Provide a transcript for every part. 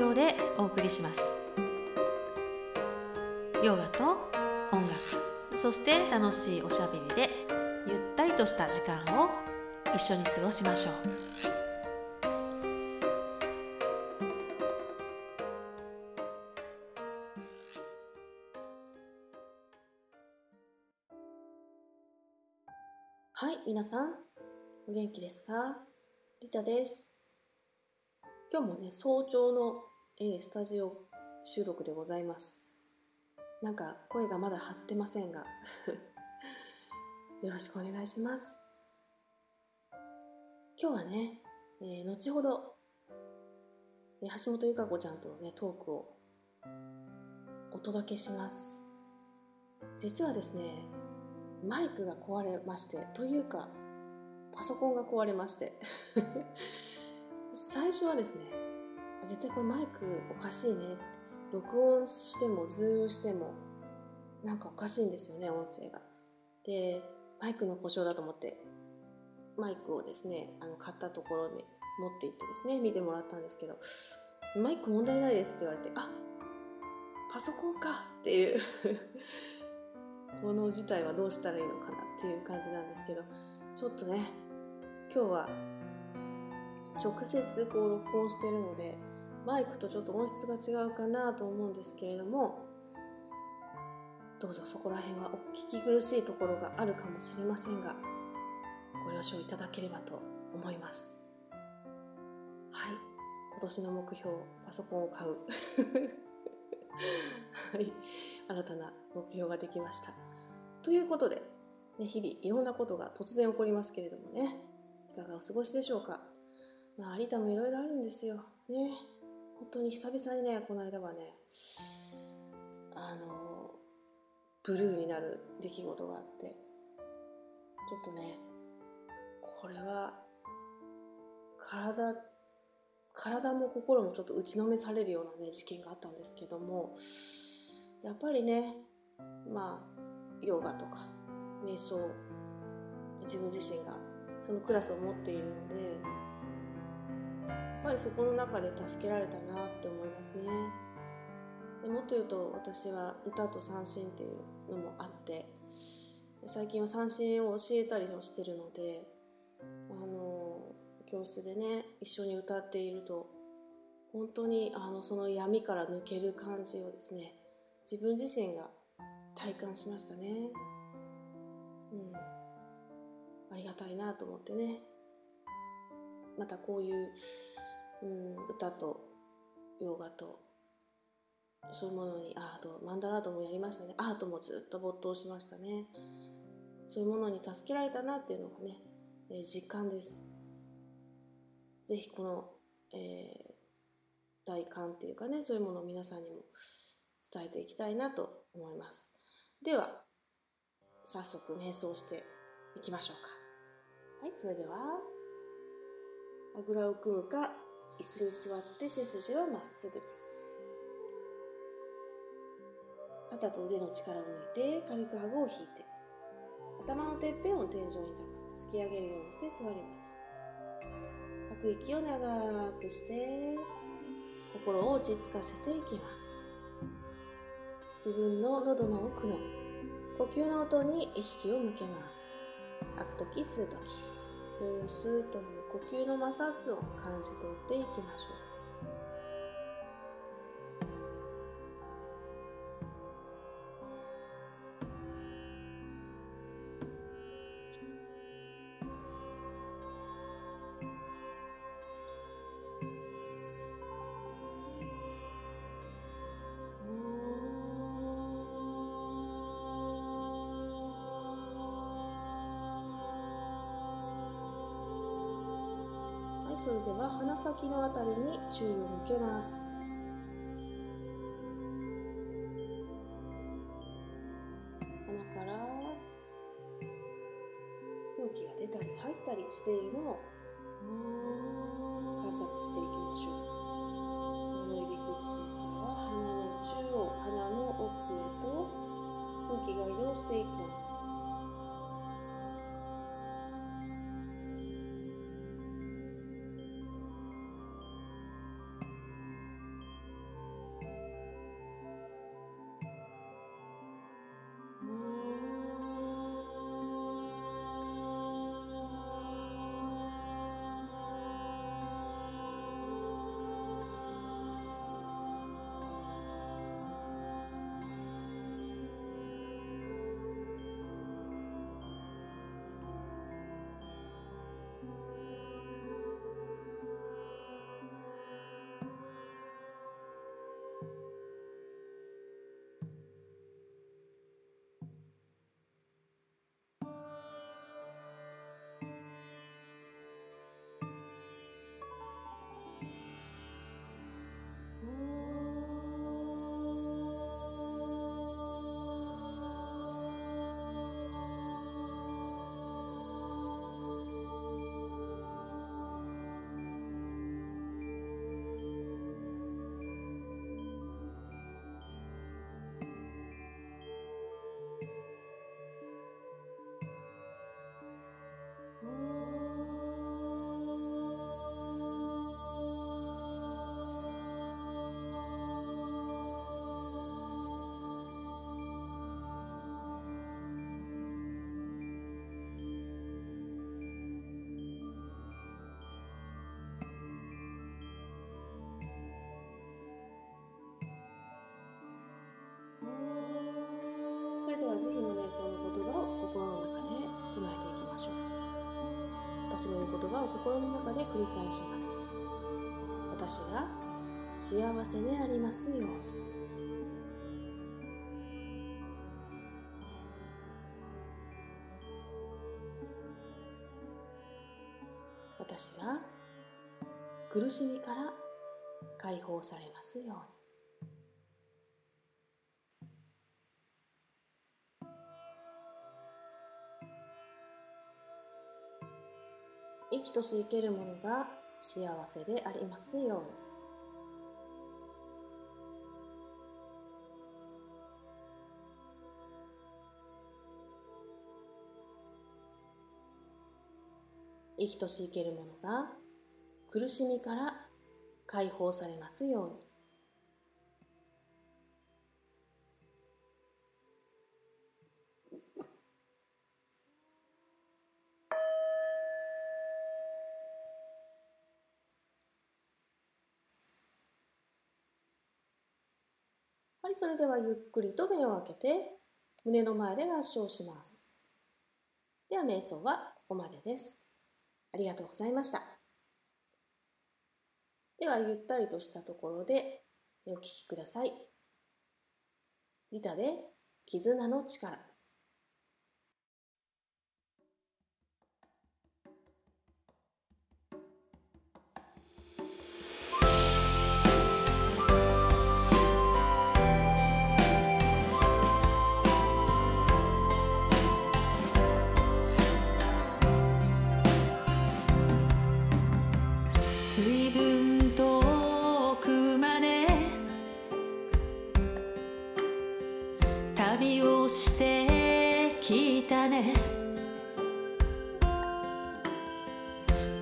供でお送りします。ヨガと音楽そして楽しいおしゃべりでゆったりとした時間を一緒に過ごしましょう。はい皆さんお元気ですか？リタです。今日もね早朝の、えー、スタジオ収録でございます。なんか声がまだ張ってませんが。よろしくお願いします。今日はね、えー、後ほど、えー、橋本由香子ちゃんとのねトークをお届けします。実はですねマイクが壊れましてというかパソコンが壊れまして。最初はですね絶対これマイクおかしいね。録音してもズームしてもなんかおかしいんですよね音声が。でマイクの故障だと思ってマイクをですねあの買ったところに持って行ってですね見てもらったんですけどマイク問題ないですって言われてあパソコンかっていう。この事態はどうしたらいいのかなっていう感じなんですけどちょっとね今日は直接こう録音してるのでマイクとちょっと音質が違うかなと思うんですけれどもどうぞそこら辺はお聞き苦しいところがあるかもしれませんがご了承いただければと思います。はい。今年の目標パソコンを買う。はい。新たな目標ができました。ということで、ね、日々いろんなことが突然起こりますけれどもねいかがお過ごしでしょうか。まあ有田もいろいろあるんですよ。ね。本当に久々にねこの間はねあのブルーになる出来事があってちょっとねこれは体体も心もちょっと打ちのめされるようなね事件があったんですけどもやっぱりねまあヨガとか瞑想自分自身がそのクラスを持っているのでぱりそこの中で助けられたなって思いますね。でもっと言うと私は歌と三振っていうのもあって最近は三振を教えたりもしてるのであの教室でね一緒に歌っていると本当にあのその闇から抜ける感じをですね自分自身が体感しましたね。うん。ありがたいなと思ってね。またこういう、うん、歌とヨガとそういうものにアートマンダラートもやりましたね。アートもずっと没頭しましたね。そういうものに助けられたなっていうのがね、えー、実感です。ぜひこの、えー、大観っていうかねそういうものを皆さんにも伝えていきたいなと思います。では早速瞑想していきましょうか。はいそれではあぐらを組むか椅子に座って背筋はまっすぐです。肩と腕の力を抜いて軽く顎を引いて頭のてっぺんを天井に高く突き上げるようにして座ります。吐く息を長くして心を落ち着かせていきます。自分の喉の奥の呼吸の音に意識を向けます。吐く時吸う時スースーという呼吸の摩擦を感じ取っていきましょう。それでは鼻先のあたりに注意を向けます。じ日の瞑想の言葉を心の中で唱えていきましょう私の言う言葉を心の中で繰り返します私が幸せでありますように私が苦しみから解放されますように生きとし生けるものが幸せでありますように。生きとし生けるものが苦しみから解放されますように。それではゆっくりと目を開けて胸の前で合掌します。では瞑想はここまでです。ありがとうございました。では、ゆったりとしたところでお聞きください。ギタで絆の力。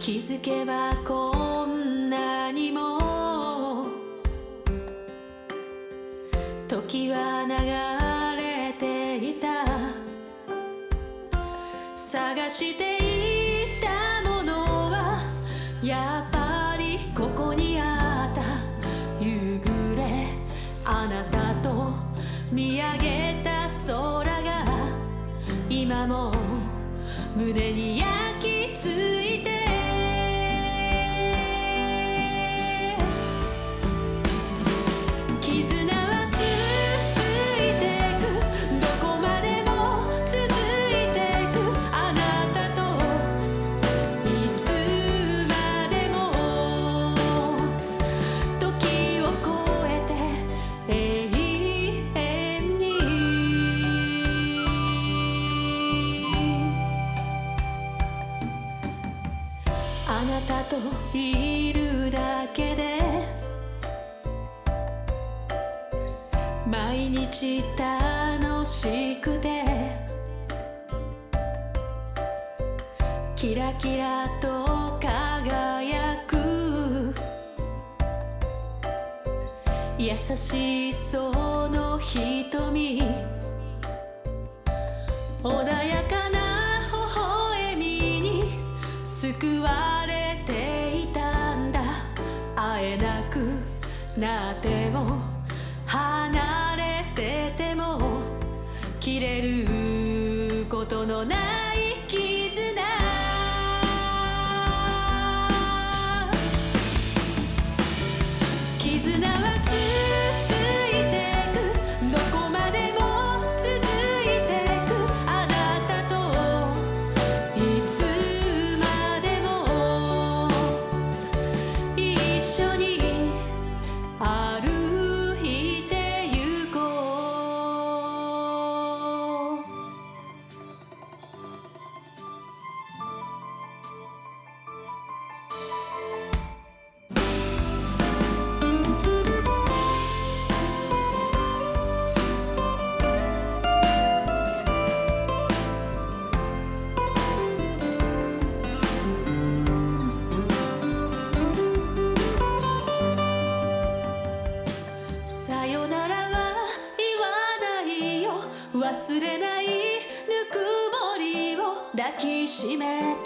気づけばこうあなたといるだけで毎日楽しくてキラキラと輝く優しそうの瞳穏やかな微笑みに救われなっても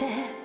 て。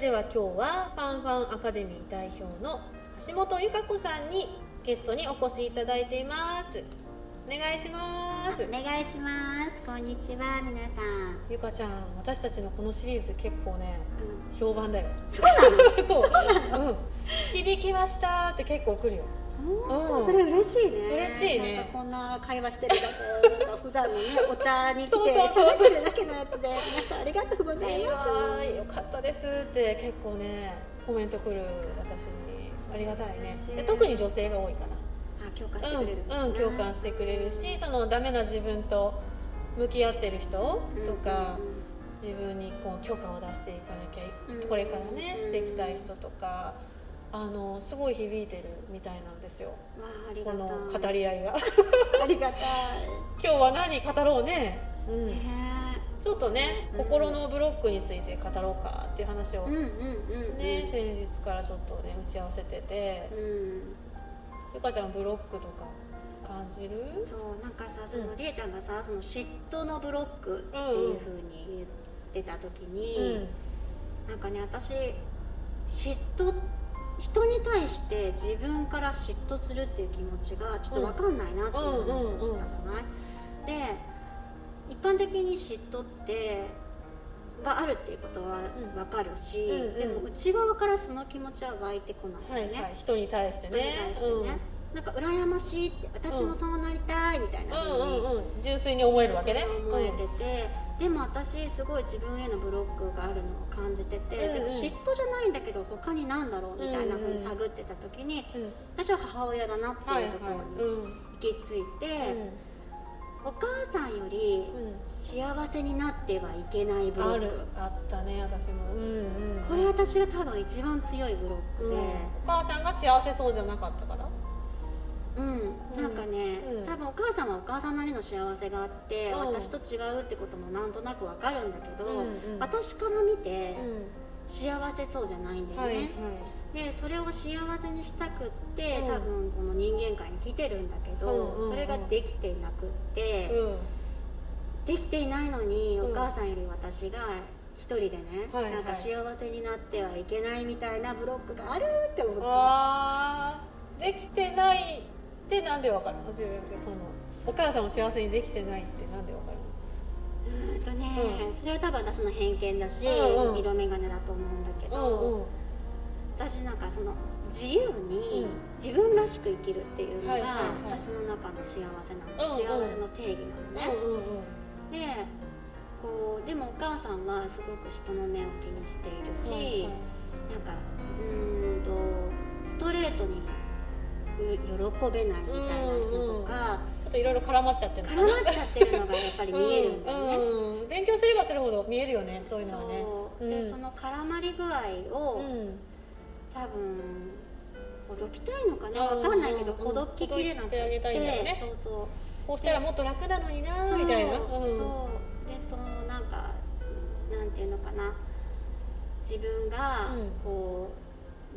れでは今日はファンファンアカデミー代表の橋本由香子さんにゲストにお越しいただいています。お願いします。お願いします。こんにちは皆さん。ゆかちゃん私たちのこのシリーズ結構ね、うん、評判だよ。そうなの？そう。うん、響きましたって結構来るようん、それ嬉しいね。嬉しいね。こんな会話してるだとなんか普段のねお茶に来て喋ってるだけのやつで皆さんありがとうございます。よかったです。って結構ねコメント来る私にありがたいね。で特に女性が多いかな。あ共感してくれる、うん、うん、共感してくれるしそのダメな自分と向き合ってる人とか、自分にこう許可を出していかなきゃこれからねしていきたい人とかあのすごい響いてるみたいなんですよ。わありがこの語り合いが。ありがたい。今日は何語ろうね、うん、ちょっとね、うん、心のブロックについて語ろうかっていう話をね先日からちょっとね打ち合わせてて、うん、ゆかちゃんブロックとか感じる？そうなんかさその、りえちゃんがさその嫉妬のブロックっていうふうに言ってた時に、うん、なんかね私嫉妬って人に対して自分から嫉妬するっていう気持ちがちょっと分かんないなっていう話をしたじゃない、で一般的に嫉妬ってがあるっていうことは分かるし、うんうん、でも内側からその気持ちは湧いてこないよね、はいはい、人に対してね。人に対してね、うん、なんか羨ましいって私もそうなりたいみたいなふうに、うんうん、純粋に思えるわけね。思えてて、でも私すごい自分へのブロックがあるのを感じてて、うんうん、でも嫉妬じゃないんだけど他に何だろうみたいなふうに探ってた時に、うん。うん、私は母親だなっていうところに行き着い。て、はいはいうん、お母さんより幸せになってはいけないブロック、あったね私も、うんうん、これ私が多分一番強いブロックで、お母さんが幸せそうじゃなかったから？うん。なんかね、うん、多分お母さんはお母さんなりの幸せがあって、うん、私と違うってこともなんとなくわかるんだけど、うんうん、私から見て、幸せそうじゃないんだよね、はいはい、でそれを幸せにしたくって、多分この人間界に来てるんだけど、それができていなくって、できていないのにお母さんより私が一人でね、はいはい、なんか幸せになってはいけないみたいなブロックがあるって思って。できてないってなんでわかるの？自分でそのお母さんも幸せにできてないってなんでわかるの？うんとね、うん、それは多分私の偏見だし、うんうん、色眼鏡だと思うんだけど、うんうん、私なんかその自由に自分らしく生きるっていうのが、私の中の幸せなの、幸せの定義なのね、うんうんうん、でこうでもお母さんはすごく人の目を気にしているし、うん、なんかうんとストレートに喜べないみたいなのとか、ちょっといろいろ絡まっちゃってる絡まっちゃってるのがやっぱり見えるんだよね、うんうん、勉強すればするほど見えるよねそういうのはね。そでその絡まり具合を、多分ほどきたいのかな。分かんないけど、ほどききれなくて、ね、そうそう。こうしたらもっと楽なのになみたいな、そう。でそのなんかなんていうのかな。自分がこう、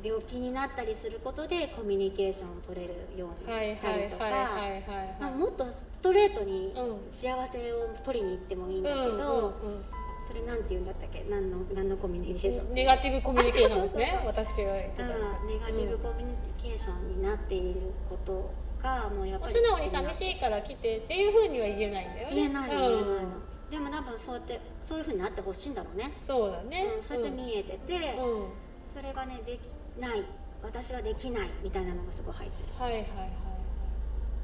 病気になったりすることでコミュニケーションを取れるようにしたりとかもっとストレートに幸せを取りに行ってもいいんだけど、それなんて言うんだったっけ？何の何のコミュニケーション？ネガティブコミュニケーションですね私が言ってた。ネガティブコミュニケーションになっていることがもうやっぱり素直に寂しいから来てっていうふうには言えないんだよね。言えない言えないの、でも多分そうやってそういうふうになってほしいんだろうね。そうだね、うん、そうやって見えてて、うん、それがねできない。私はできないみたいなのがすごい入ってる。はいはいはい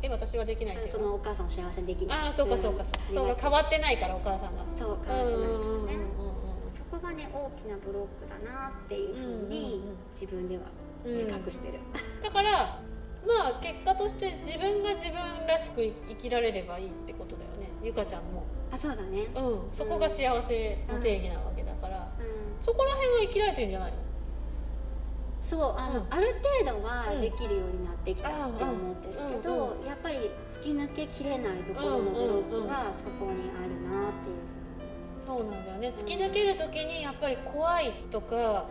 え私はできないそのお母さんを幸せにできない。ああそうかそうかそうそう変わってないからお母さんが。そう変わってないからねそこがね大きなブロックだなっていうふうに自分では自覚してる、うん、だからまあ結果として自分が自分らしく生きられればいいってことだよね。ゆかちゃんも。あそうだね。うん。そこが幸せの定義なわけだから、うん、そこら辺は生きられてるんじゃないの？そうあの、うん、ある程度はできるようになってきたって思ってるけど、やっぱり突き抜けきれないところのブロックはそこにあるなっていう。そうなんだよね。突き抜ける時にやっぱり怖いとか、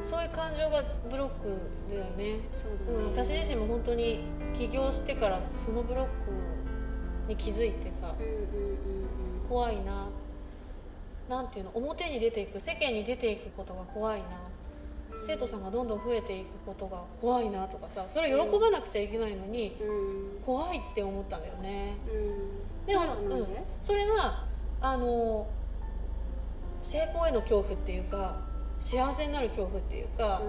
うん、そういう感情がブロックだよね。そうだね、うん、私自身も本当に起業してからそのブロックに気づいてさ、うんうんうんうん、怖いな。なんていうの表に出ていく世間に出ていくことが怖いな。っ生徒さんがどんどん増えていくことが怖いなとかさそれ喜ばなくちゃいけないのに、怖いって思ったんだよね、でも、うん、それはあの成功への恐怖っていうか幸せになる恐怖っていうか、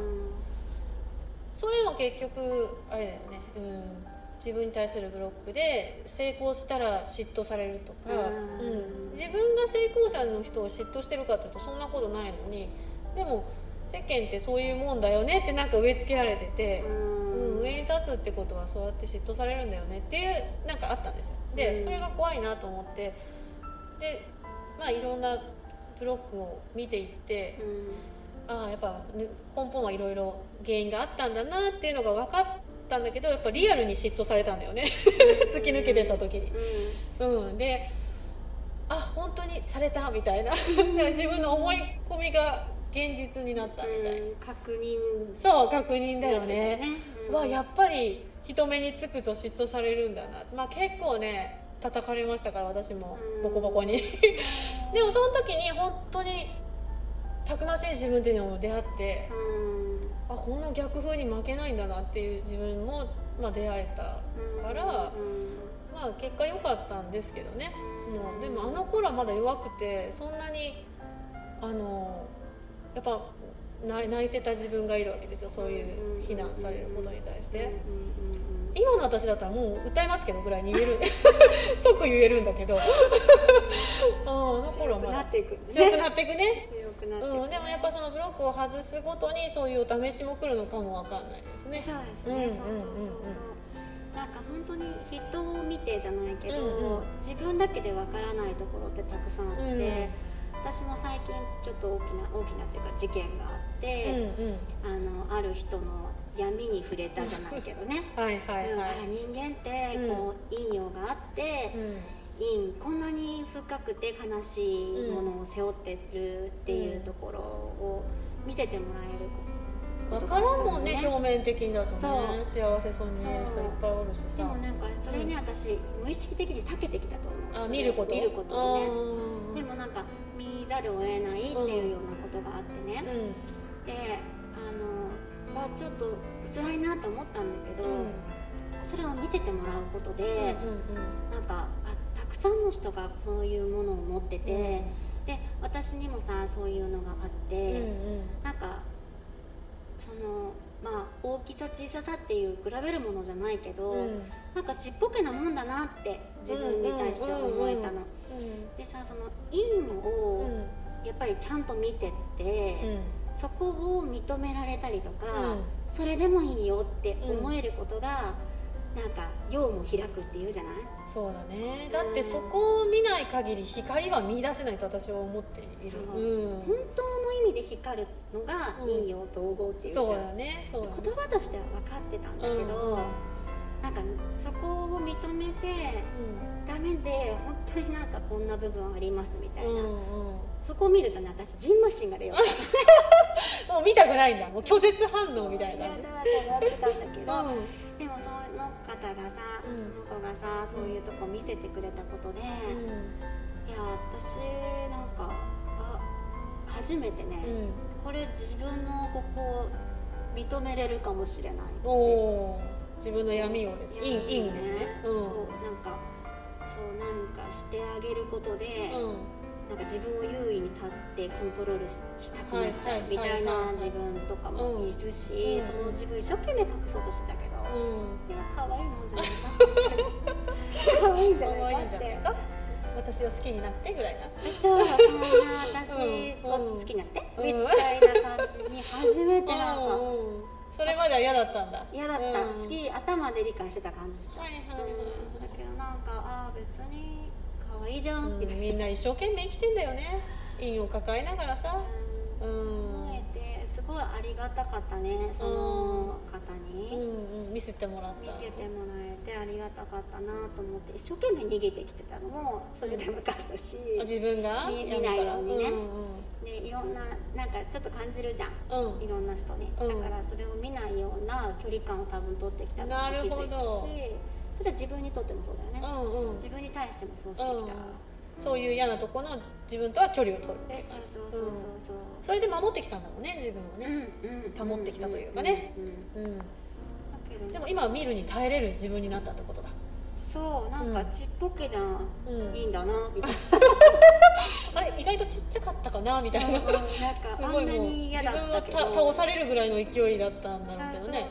それも結局あれだよね、うん、自分に対するブロックで成功したら嫉妬されるとか、うん、自分が成功者の人を嫉妬してるかっていうとそんなことないのにでも世間ってそういうもんだよねってなんか植え付けられてて、うん、上に立つってことはそうやって嫉妬されるんだよねっていうなんかあったんですよ。でそれが怖いなと思ってでまあいろんなブロックを見ていって、ああやっぱ根本はいろいろ原因があったんだなっていうのが分かったんだけどやっぱリアルに嫉妬されたんだよね。突き抜けてた時に。うん、であ本当にされたみたいな。自分の思い込みが現実になったみたいな、確認。そう確認だよね、ねうん、わやっぱり人目につくと嫉妬されるんだな。まあ結構ね叩かれましたから私も。ボコボコに。でもその時に本当にたくましい自分っていうのも出会って、あこんな逆風に負けないんだなっていう自分も、まあ、出会えたから、まあ結果良かったんですけどね。もうでもあの頃はまだ弱くてそんなにあのやっぱ泣いてた自分がいるわけですよ。そういう非難されることに対して。今の私だったらもう歌えますけどぐらいに言える。即言えるんだけど。あの頃はまだ強くなっていくね。くなって、うん、でもやっぱそのブロックを外すごとにそういうお試しも来るのかもわかんないですね。そうですね、うん、そうそうそうそう。なんか本当に人を見てじゃないけど、うんうん、自分だけでわからないところってたくさんあって、うん、私も最近ちょっと大きな大きなっていうか事件があって、うんうん、あのある人の闇に触れたじゃないけどね。はいはい、はい、人間ってこう、陰陽があって、因こんなに深くて悲しいものを背負ってるっていうところを見せてもらえる分からんもんね表面的にだとね。幸せそうに見える人いっぱいおるしさ。でもなんかそれね、うん、私無意識的に避けてきたと思うあ見ること？見ることをね。でもなんか見ざるを得ないっていうようなことがあってね、うん、であの、まあ、ちょっと辛いなと思ったんだけど、うん、それを見せてもらうことで、うんうんうん、なんかあくさんの人がこういうものを持ってて、うん、で私にもさそういうのがあって、うんうん、なんかそのまあ大きさ小ささっていう比べるものじゃないけど、うん、なんかちっぽけなもんだなって自分に対して思えたの。でさその因をやっぱりちゃんと見てって、うん、そこを認められたりとか、うん、それでもいいよって思えることが、なんか陽も開くっていうじゃない？そうだね。だってそこを見ない限り光は見出せないと私は思っている、うん、本当の意味で光るのが陰陽統合っていうじゃん、そうだねそうだね。言葉としては分かってたんだけど、うん、なんかそこを認めて、うん、ダメで本当になんかこんな部分ありますみたいな、うんうん、そこを見るとね私ジンマシンが出よう。もう見たくないんだ。もう拒絶反応みたいな。感じだと思ってたんだけど、でもその方がさ、うん、その子がさそういうとこ見せてくれたことで、うん、いや私なんかあ初めてね、これ自分のここを認めれるかもしれない自分の闇をですね。陰陰ですね、うん、そうなんかそうなんかしてあげることで、なんか自分を優位に立ってコントロールしたくなっちゃうみたいな自分とかもいるし、その自分一生懸命隠そうとしてたけど、いや可愛いもんじゃないか可愛いんじゃないか。って私を好きになってぐらいな。そうそ ん。な私を好きになって、みたいな感じに初めてなんか、それまでは嫌だったんだ。嫌だった、し頭で理解してた感じした、はいはいはい。だけどなんかああ別に可愛いじゃん、みんな一生懸命生きてんだよね。陰を抱えながらさ。うん。すごいありがたかったねその方に、うんうん、見せてもらった。見せてもらえてありがたかったなと思って一生懸命逃げてきてたのもそれでもかったし、自分が？見ないようにね、うんうん、でいろんななんかちょっと感じるじゃん、うん、いろんな人に、だからそれを見ないような距離感を多分取ってきたのも気づいたしそれは自分にとってもそうだよね、うんうん、自分に対してもそうしてきたそういう嫌なところの自分とは距離を取るえそうそうそうそうそう、それで守ってきたんだろうね自分をね、うん保ってきたというかね。でも今は見るに耐えれる自分になったってことだ。そうなんかちっぽけな、うん。いいんだなみたいな あれ意外とちっちゃかったかなみたいな、なんか すごいもう自分はた倒されるぐらいの勢いだったんだろうけどね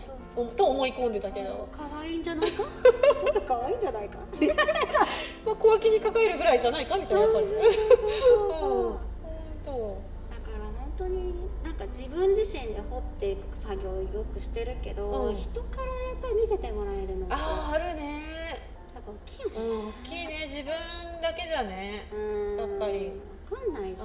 と思い込んでたけど、可愛いんじゃないか？ちょっと可愛いんじゃないか？まあ、小脇に抱えるぐらいじゃないかみたいなやっぱり。ねそううん本だから本当になんか自分自身で掘っていく作業をよくしてるけど、うん。人からやっぱり見せてもらえるのってあああるね。やっぱ大きいよね。うん大きいね自分だけじゃね。うん。やっぱり。分かんないし、う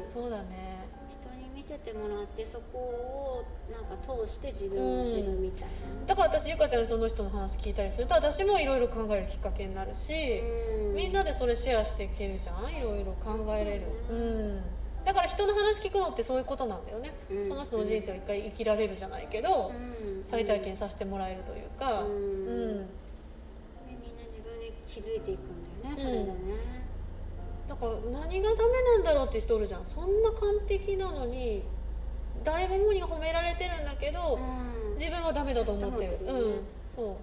ん。そうだね。人に見せてもらってそこをなんか通して自分を知るみたいな、だから私ゆかちゃんにその人の話聞いたりすると私もいろいろ考えるきっかけになるし、うん。みんなでそれシェアしていけるじゃん？いろいろ考えれる、うん、だから人の話聞くのってそういうことなんだよね、うん。その人の人生を一回生きられるじゃないけど、うん。再体験させてもらえるというか、うん。みんな自分で気づいていくんだ。よねそれでね、だから何がダメなんだろうって人おるじゃん。そんな完璧なのに誰もに褒められてるんだけど、うん。自分はダメだと思ってる。ね。うん。そう。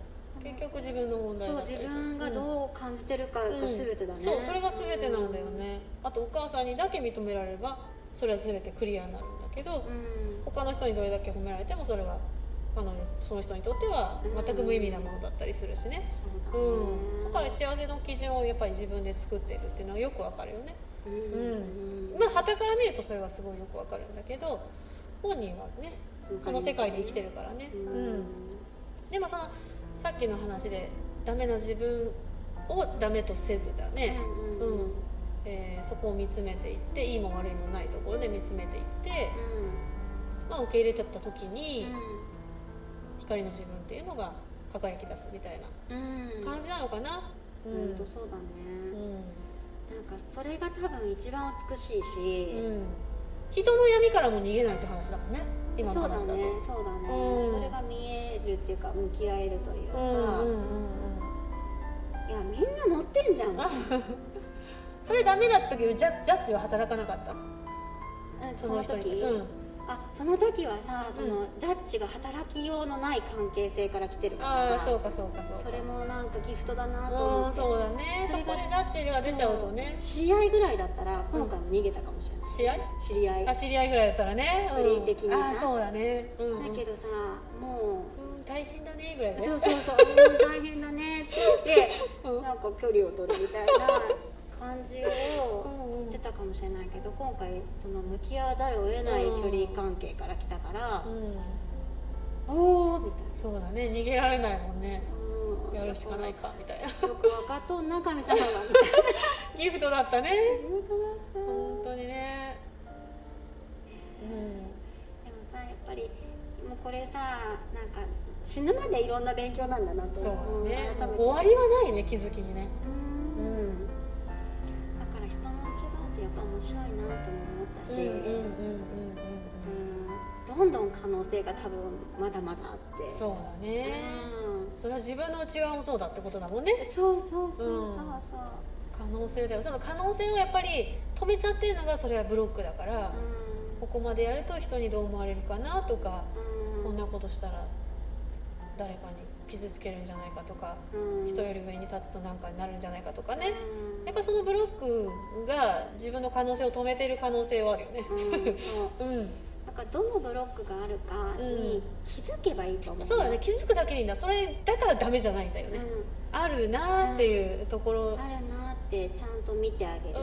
結局自分の問題そう自分がうどう感じてるかが全てだね、そうそれが全てなんだよね。あとお母さんにだけ認められればそれは全てクリアになるんだけど、うん。他の人にどれだけ褒められてもそれはあのその人にとっては全く無意味なものだったりするしね。そうだね。うん、そこから幸せの基準をやっぱり自分で作ってるっていうのはよくわかるよね。うん。まあ傍から見るとそれはすごいよくわかるんだけど本人はねその世界で生きてるからね、うん。でもそのさっきの話でダメな自分をダメとせずだね、うんうんうん。えーそこを見つめていっていいも悪いもないところで見つめていって、まあ、受け入れてった時に光の自分っていうのが輝き出すみたいなうん。うん感じなのかな、うん。本当そうだね、うなんかそれが多分一番美しいし、んうん。人の闇からも逃げないって話だもんね。今のそうだ話だとねそうだね、うん。それが見えるっていうか向き合えるというか、うんうんうんうん。いやみんな持ってんじゃん。それダメだったけどジャジャッジは働かなかった？うんその時、うんあその時はさその、ジャッジが働きようのない関係性から来てるからさ。ああそうかそうかそうか。それもなんかギフトだなとうん思って。そうだね。そそれがこでジャッジが出ちゃうとね。試合ぐらいだったら今回も逃げたかもしれない、試合？知り合い。あ知り合いぐらいだったらね。距離的にさ。そうだね。うん。だけどさもうん大変だねぐらいうね。そうそうそう。うん大変だねって言って、うん。なんか距離を取るみたいな感じをしてたかもしれないけど今回その向き合わざるを得ない距離関係から来たからうん。おおみたいそうだね。逃げられないもんね。な、うん。やるしかないかみたいな。よく分かっとんな神様がみたいな。ギフトだったね。本当だった。本当にね。でもさやっぱりもうこれさなんか死ぬまでいろんな勉強なんだなとそうね。改めて。終わりはないね気づきにね。うん。うんやっぱ面白いなとも思ったし、うんどんどん可能性が多分まだまだあって。そうだね。うん。それは自分の内側もそうだってことだもんね。そうそうそう。そううん。そう可能性だよ。その可能性をやっぱり止めちゃってるのがそれはブロックだから、ここまでやると人にどう思われるかなとか、うん。こんなことしたら誰かに傷つけるんじゃないかとか、うん。人より上に立つと何かになるんじゃないかとかね、うん。やっぱそのブロックが自分の可能性を止めてる可能性はあるよね。うんそう。うん、なんかどのブロックがあるかに気づけばいいと思う、そうだね。気づくだけでいいんだ。それだからダメじゃないんだよね、あるなーっていうところ、うん、あるなってちゃんと見てあげる、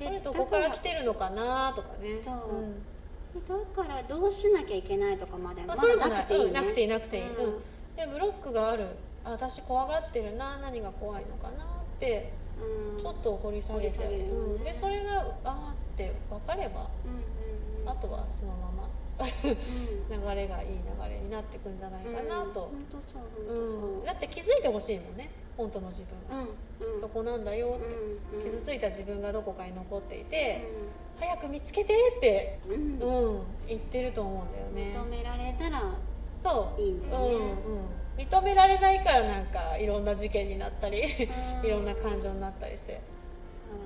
それとここから来てるのかなとかね。そう。うん。だからどうしなきゃいけないとかまでまだなくていい、ね。うん。なくていいなくていい、うん。うんでブロックがある。あ私怖がってるな何が怖いのかなってうん。ちょっと掘り下げて、ね。うん、でそれがあーって分かればうんうん。あとはそのまま流れがいい流れになってくんじゃないかなと、う本当そう、う。ん。だって気づいてほしいもんね。本当の自分。が、うんうん。そこなんだよって、うんうん。傷ついた自分がどこかに残っていて、早く見つけてって、うん。うん、言ってると思うんだよね。認められたらそういいんだよね。うんうん、認められないからなんかいろんな事件になったり、うん。いろんな感情になったりして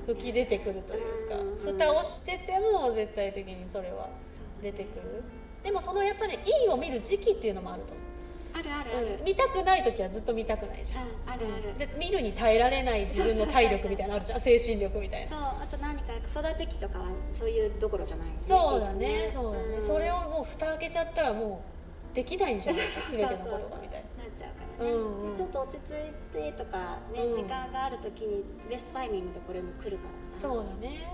吹き出てくるというか、うん。蓋をしてても絶対的にそれは出てくる。でもそのやっぱり、ね、いいを見る時期っていうのもあると思あるあるある、う、うん。見たくない時はずっと見たくないじゃん、うんあるある。で見るに耐えられない自分の体力みたいなのあるじゃん。精神力みたいな。そうあと何か子育て期とかはそういうどころじゃない。そうだね。そうだね、ん。それをもう蓋開けちゃったらもうできないんじゃないかそう全てのそうことがみたいな。なっちゃうからね、うんうん。でちょっと落ち着いてとかね、うん。時間がある時にベストタイミングでこれも来るからさ。そうだね。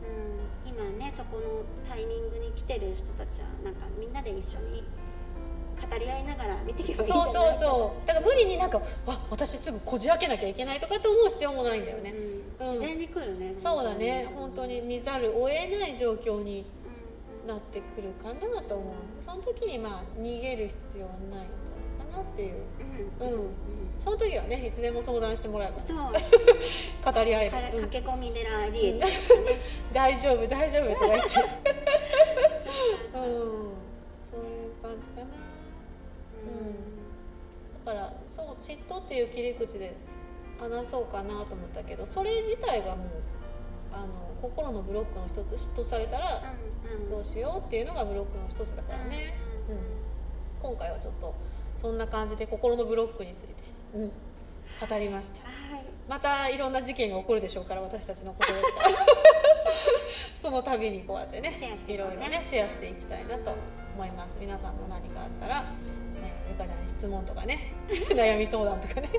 うん、今ねそこのタイミングに来てる人たちはなんかみんなで一緒に語り合いながら見ていけばいいんじゃそうない？そうそうだから無理になんかあ私すぐこじ開けなきゃいけないとかって思う必要もないんだよね、うん。うん。自然に来るねそうだね。うん本当に見ざるを得ない状況にうなってくるかなと思う。その時にまあ逃げる必要はないかなっていう。んうん。うん。うんその時はねいつでも相談してもらえば。そう。語り合えば、駆け込み寺理恵ちゃんね。大丈夫大丈夫とか言って。そういう感じかな。だからそう嫉妬っていう切り口で話そうかなと思ったけどそれ自体がもうあの心のブロックの一つ嫉妬されたらどうしようっていうのがブロックの一つだからね、うん、今回はちょっとそんな感じで心のブロックについて、うん、語りました。はい。またいろんな事件が起こるでしょうから私たちのことですから。その度にこうやってねシェアしていいろいろねシェアしていきたいなと思います。皆さんも何かあったら、ね、ゆかちゃんに質問とかね 悩み相談とかね。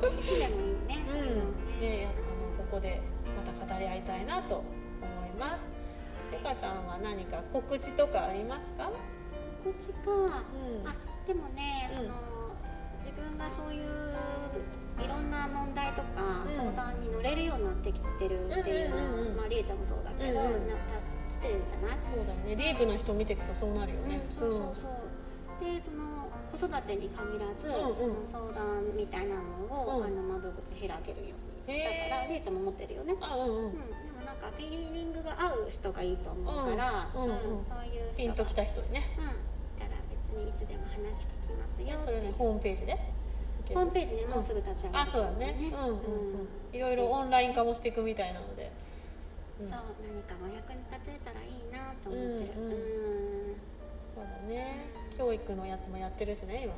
そういつでもいいねそういうのもねねあのここで語り合いたいなと思います。ゆかちゃんは何か告知とかありますか？こっちか、ん。あでもねうん。その、自分がそういういろんな問題とかうん。相談に乗れるようになってきてるっていうのは、うんうんうんうん。まありえちゃんもそうだけど、うんうんなった来てるじゃない、そうだよね。ディープな人見ていくとそうなるよね、うん、そうそうそう、でその子育てに限らず、うんうん。その相談みたいなのを、うん。あの窓口開けるようにしたからへー。りえちゃんも持ってるよね、あうんうん。うん、でもなんかフィーリングが合う人がいいと思うから、うんそういう人が。ピンときた人にね。うん、いたら別にいつでも話聞きますよそれねホームページで？ホームページねもうすぐ立ち上がる。あそうだね。うん。うんうんいろいろオンライン化もしていくみたいなので。うん。そう何かお役に立てたらいいなと思ってる。うん。そうだね教育のやつもやってるしね今。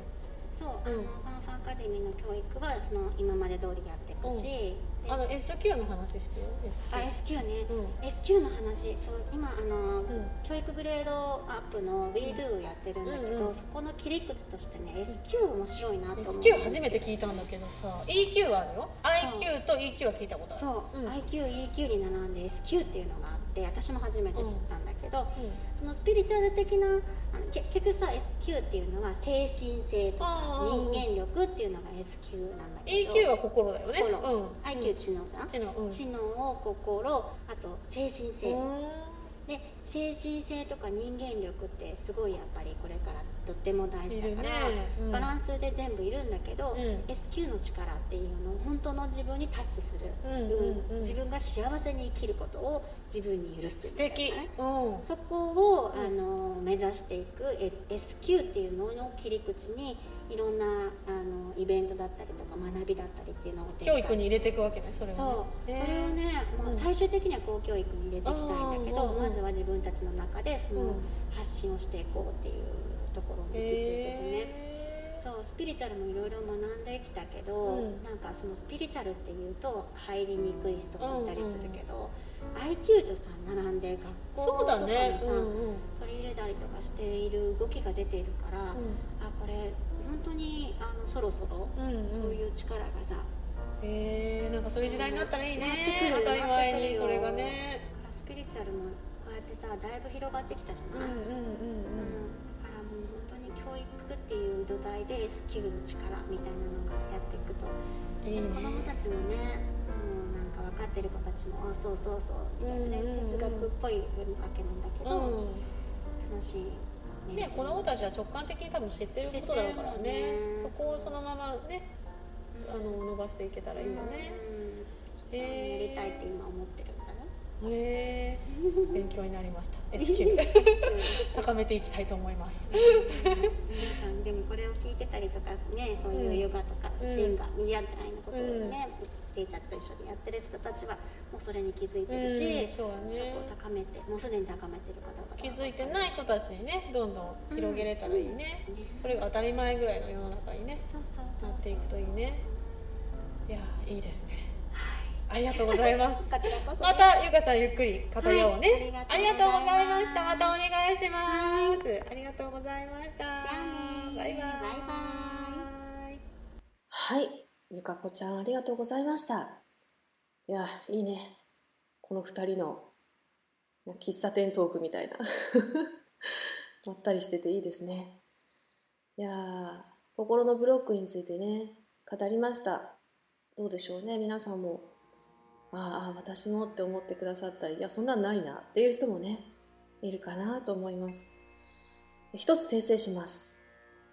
そう、うんあのファンファンアカデミーの教育はその今まで通りやっていくし、であの SQ の話してよ SQ あ SQ ね、う SQ の話。そう今あの、ん。教育グレードアップの WeDo やってるんだけど、うんうんそこの切り口としてね SQ 面白いなと思う SQ 初めて聞いたんだけどさ EQ はあるよ。IQ と EQ は聞いたことある。そう、ん。IQEQ に並んで SQ っていうのがあって私も初めて知ったんだけど、うそのスピリチュアル的なあの結局さ SQ っていうのは精神性とか人間力っていうのが SQ なんだけど EQ は心だよね。心、うん。IQ 知能じゃん、知能。を心あと精神性、うん。で精神性とか人間力ってすごいやっぱりこれからとっても大事だから、ね。うん。バランスで全部いるんだけど、うん。SQ の力っていうのを本当の自分にタッチする、うん自分が幸せに生きることを自分に許す素みたい敵なそこを、あの目指していく S- SQ っていうのの切り口にいろんなあのイベントだったりとか学びだったりっていうのを展教開して育に入れていくわけねそれはね。そう、それをね、まあ、最終的には公教育に入れていきたいんだけど、まずは自分たちの中でそのうん発信をしていこうっていうところに行き着いててね、へそうスピリチュアルもいろいろ学んできたけど、うん。なんかそのスピリチュアルっていうと入りにくい人もいたりするけど、IQ とさ並んで学校とかもさ、ね。うんうん。取り入れたりとかしている動きが出ているから、ん。あこれ本当にあのそろそろうんうん。そういう力がさ、へえなんかそういう時代になったらいいね。なってくるよ当たり前にそれがね。だからスピリチュアルもってさだいぶ広がってきたじゃない、うんうんうんだからもう本当に教育っていう土台で SQ の力みたいなのがやっていくと。うんいいね。子供たちもねもうなんか分かってる子たちもあそうそうそうみたいなね、うんうんうん。哲学っぽいわけなんだけど、うん。楽しいね、子供たちは直感的に多分知ってることだろうからね。ね。そこをそのままねあの伸ばしていけたらいいよね。うん。やりたいって今思ってるへえ勉強になりました。SQ 高めていきたいと思います。皆さんでもこれを聞いてたりとかねそういうヨガとかうんシンガーみたいなことをね、でティーチャーと一緒にやってる人たちはもうそれに気づいてるし、うんそうね。そこを高めてもうすでに高めてる方々気づいてない人たちにねどんどん広げれたらいいね、うん。これが当たり前ぐらいの世の中にねそうそうそうなっていくといいね。いやいいですね。はいありがとうございます。こちらこそまたゆかちゃんゆっくり語り合おうね、はいありがとうございました。またお願いします、ありがとうございました。じゃあねバイバイ。バイバイ。はい。ゆかこちゃんありがとうございました。いやいいね。この二人の喫茶店トークみたいな。まったりしてていいですね。いやー心のブロックについてね語りました。どうでしょうね。皆さんもああ私もって思ってくださったりいやそんなんないなっていう人もねいるかなと思います。一つ訂正します。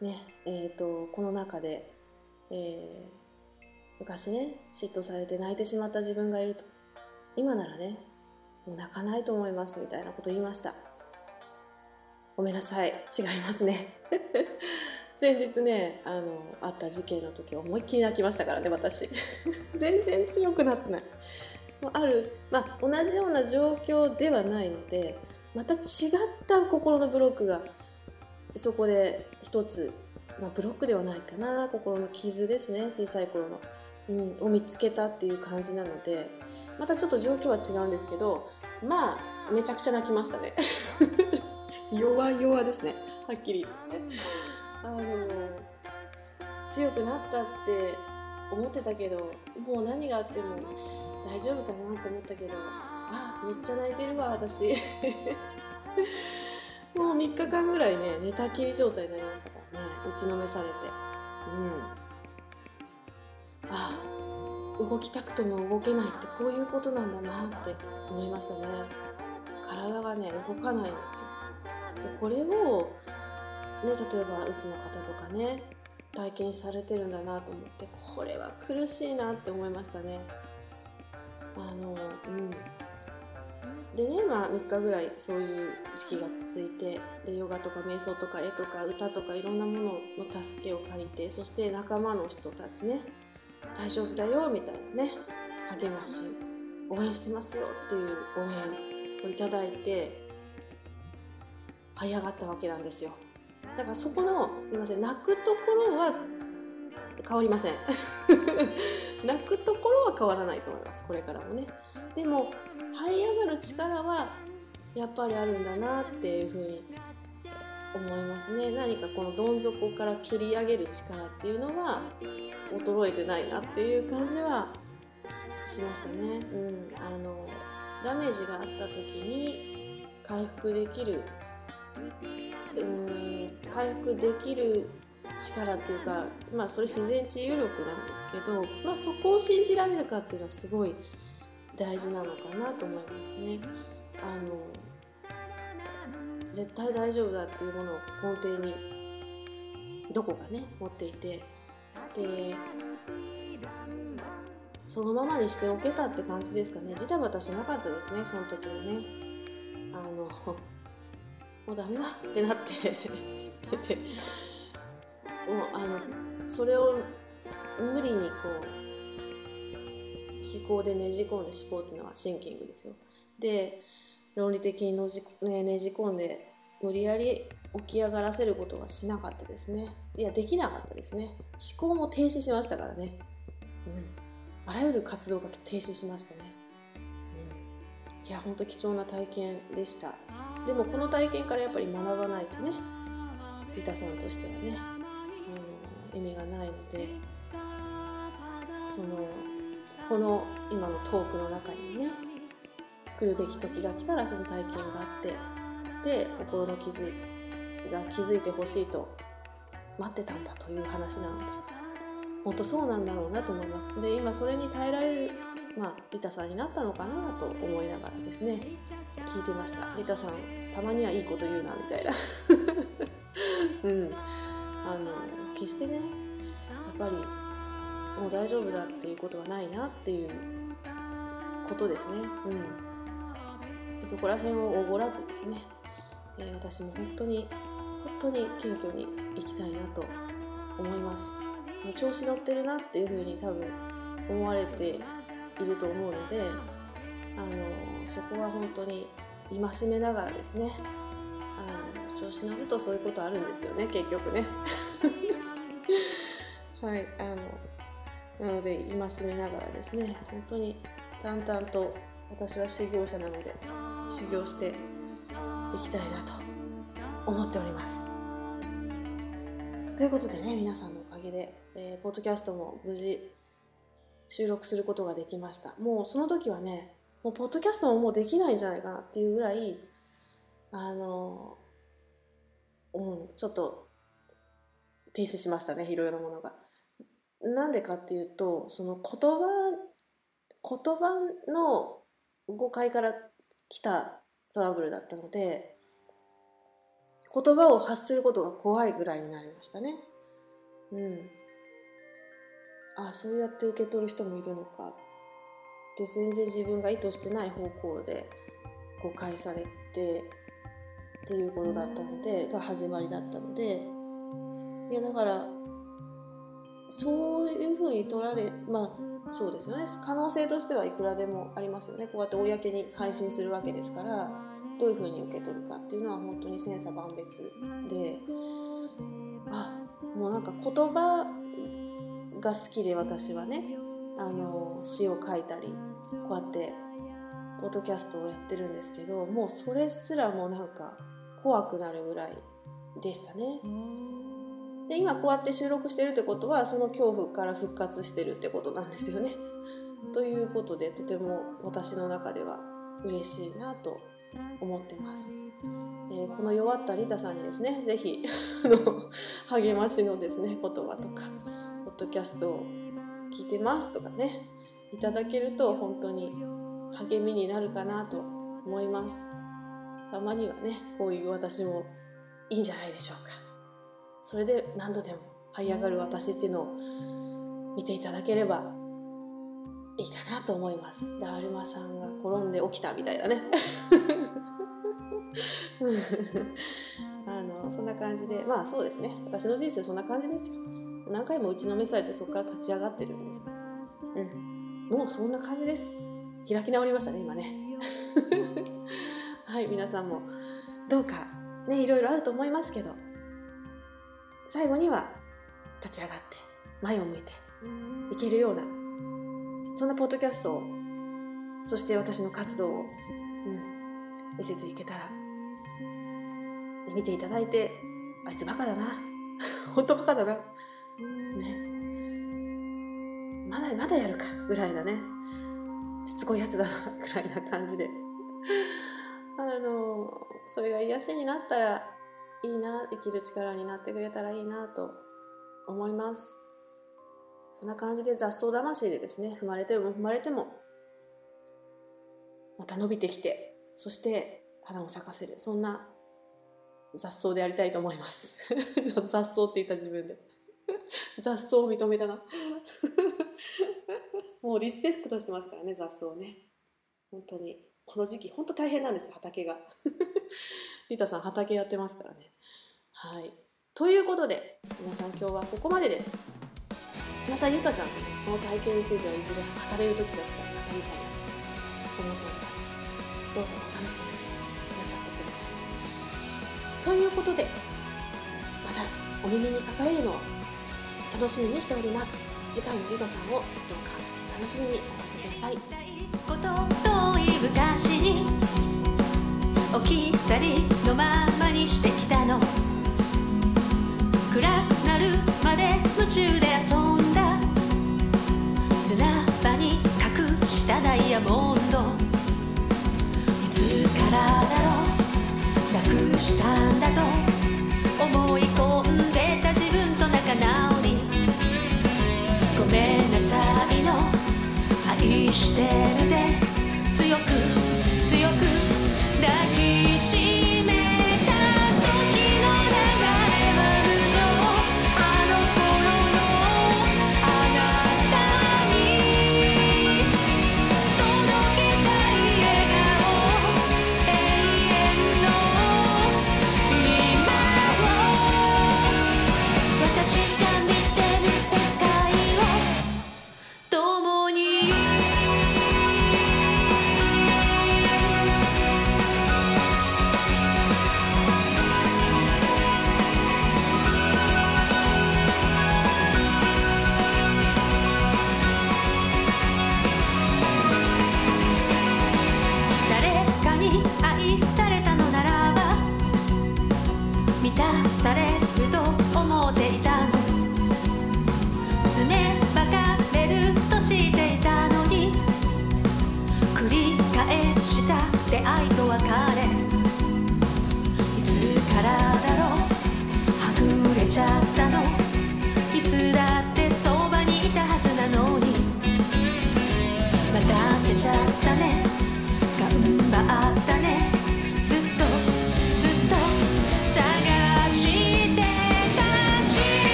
ねえー、とこの中で、えー昔ね嫉妬されて泣いてしまった自分がいると。今ならねもう泣かないと思いますみたいなこと言いました。ごめんなさい違いますね。先日ねあのあった事件の時思いっきり泣きましたからね私。全然強くなってない。もあるまあ同じような状況ではないのでまた違った心のブロックがそこで一つ、まあ、ブロックではないかな。心の傷ですね。小さい頃の、うん、を見つけたっていう感じなのでまたちょっと状況は違うんですけどまあめちゃくちゃ泣きましたね。弱々ですね。はっきり言って。あの強くなったって思ってたけどもう何があっても大丈夫かなって思ったけどあめっちゃ泣いてるわ私。もう3日間ぐらいね寝たきり状態になりましたからね打ちのめされて。うん。あ動きたくても動けないってこういうことなんだなって思いましたね。体がね動かないんですよ。でこれをね例えばうつの方とかね体験されてるんだなと思ってこれは苦しいなって思いましたね。あのうん。でねまあ3日ぐらいそういう時期が続いてでヨガとか瞑想とか絵とか歌とかいろんなものの助けを借りてそして仲間の人たちね大丈夫だよみたいなね励まし応援してますよっていう応援をいただいて這い上がったわけなんですよ。だからそこのすいません泣くところは変わりません。泣くところは変わらないと思いますこれからもね。でも這い上がる力はやっぱりあるんだなっていうふうに思いますね。何かこのどん底から蹴り上げる力っていうのは衰えてないなっていう感じはしましたね。うん、あのダメージがあった時に回復できるうん回復できる力っていうかまあそれ自然治癒力なんですけど、まあ、そこを信じられるかっていうのはすごい大事なのかなと思いますね。あの絶対大丈夫だっていうものを根底にどこかね持っていて。でそのままにしておけたって感じですかね。ジタバタしなかったですねその時にね。あのもうダメだってなって。でもうあのそれを無理にこう思考でねじ込んで思考っていうのはシンキングですよ。で論理的にのじ、ね、ねじ込んで無理やり起き上がらせることはしなかったですね。いやできなかったですね。思考も停止しましたからね。うん。あらゆる活動が停止しましたね。うん。いや本当貴重な体験でした。でもこの体験からやっぱり学ばないとね。リタさんとしてはねあの意味がないのでそのこの今のトークの中にね来るべき時が来たらその体験があってで心の傷が気づいてほしいと待ってたんだという話なので本当そうなんだろうなと思います。で今それに耐えられるまあリタさんになったのかなと思いながらですね聞いてました。リタさんたまにはいいこと言うなみたいな。うん。あの決してねやっぱりもう大丈夫だっていうことはないなっていうことですね。うん。そこら辺をおごらずですね、えー私も本当に本当に謙虚にいきたいなと思います。調子乗ってるなっていうふうに多分思われていると思うのであのそこは本当に戒めながらですね調子乗るとそういうことあるんですよね結局ね。はいあのなので戒めながらですね本当に淡々と私は修行者なので修行していきたいなと思っております。ということでね皆さんのおかげで、えー、ポッドキャストも無事収録することができました。もうその時はねもうポッドキャストももうできないんじゃないかなっていうぐらいあのうんちょっと停止しましたねいろいろものが。なんでかっていうとその言葉言葉の誤解から来たトラブルだったので言葉を発することが怖いぐらいになりましたね。うん。あそうやって受け取る人もいるのか。で全然自分が意図してない方向で誤解されてっていうことだったのでが始まりだったので。いやだからそういうふうに取られまあそうですよね。可能性としてはいくらでもありますよね。こうやって公に配信するわけですからどういうふうに受け取るかっていうのは本当に千差万別で。あもうなんか言葉が好きで私はねあの詩を書いたりこうやってポッドキャストをやってるんですけどもうそれすらもなんか怖くなるぐらいでしたね。で今こうやって収録してるってことはその恐怖から復活してるってことなんですよね。ということでとても私の中では嬉しいなと思ってます。えー、この弱ったリタさんにですね是非励ましのですね言葉とかポッドキャストを聞いてますとかねいただけると本当に励みになるかなと思いますたまにはねこういう私もいいんじゃないでしょうか。それで何度でも這い上がる私っていうのを見ていただければいいかなと思います。だるまさんが転んで起きたみたいなね。あのそんな感じでまあそうですね。私の人生そんな感じですよ。何回も打ちのめされてそこから立ち上がってるんです。うん。もうそんな感じです。開き直りましたね今ね。はい皆さんもどうかねいろいろあると思いますけど最後には立ち上がって前を向いていけるようなそんなポッドキャストをそして私の活動を、うん、見せていけたら見ていただいてあいつバカだな 本当バカだなね。まだまだやるかぐらいなね。しつこいやつだなぐらいな感じで。あのそれが癒しになったらいいな生きる力になってくれたらいいなと思います。そんな感じで雑草魂でですね踏まれても踏まれてもまた伸びてきてそして花を咲かせる。そんな雑草でやりたいと思います。雑草って言った自分で。雑草を認めたな。もうリスペクトしてますからね雑草ね。本当に。この時期本当大変なんですよ畑が。リタさん畑やってますからね。はい。ということで皆さん今日はここまでです。またゆかちゃんとねこの体験についてはいずれ語れる時が来たら語りたいなと思っております。どうぞお楽しみに。なさってください。ということでまたお耳にかかれるのを楽しみにしております。次回のリタさんをどうか楽しみになさってください。こと遠い昔に置き去りのままにしてきたの。暗くなるまで夢中で遊んだ。砂場に隠したダイヤモンド。いつからだろう。なくしたんだと思い愛してるで。強く強く抱きしめ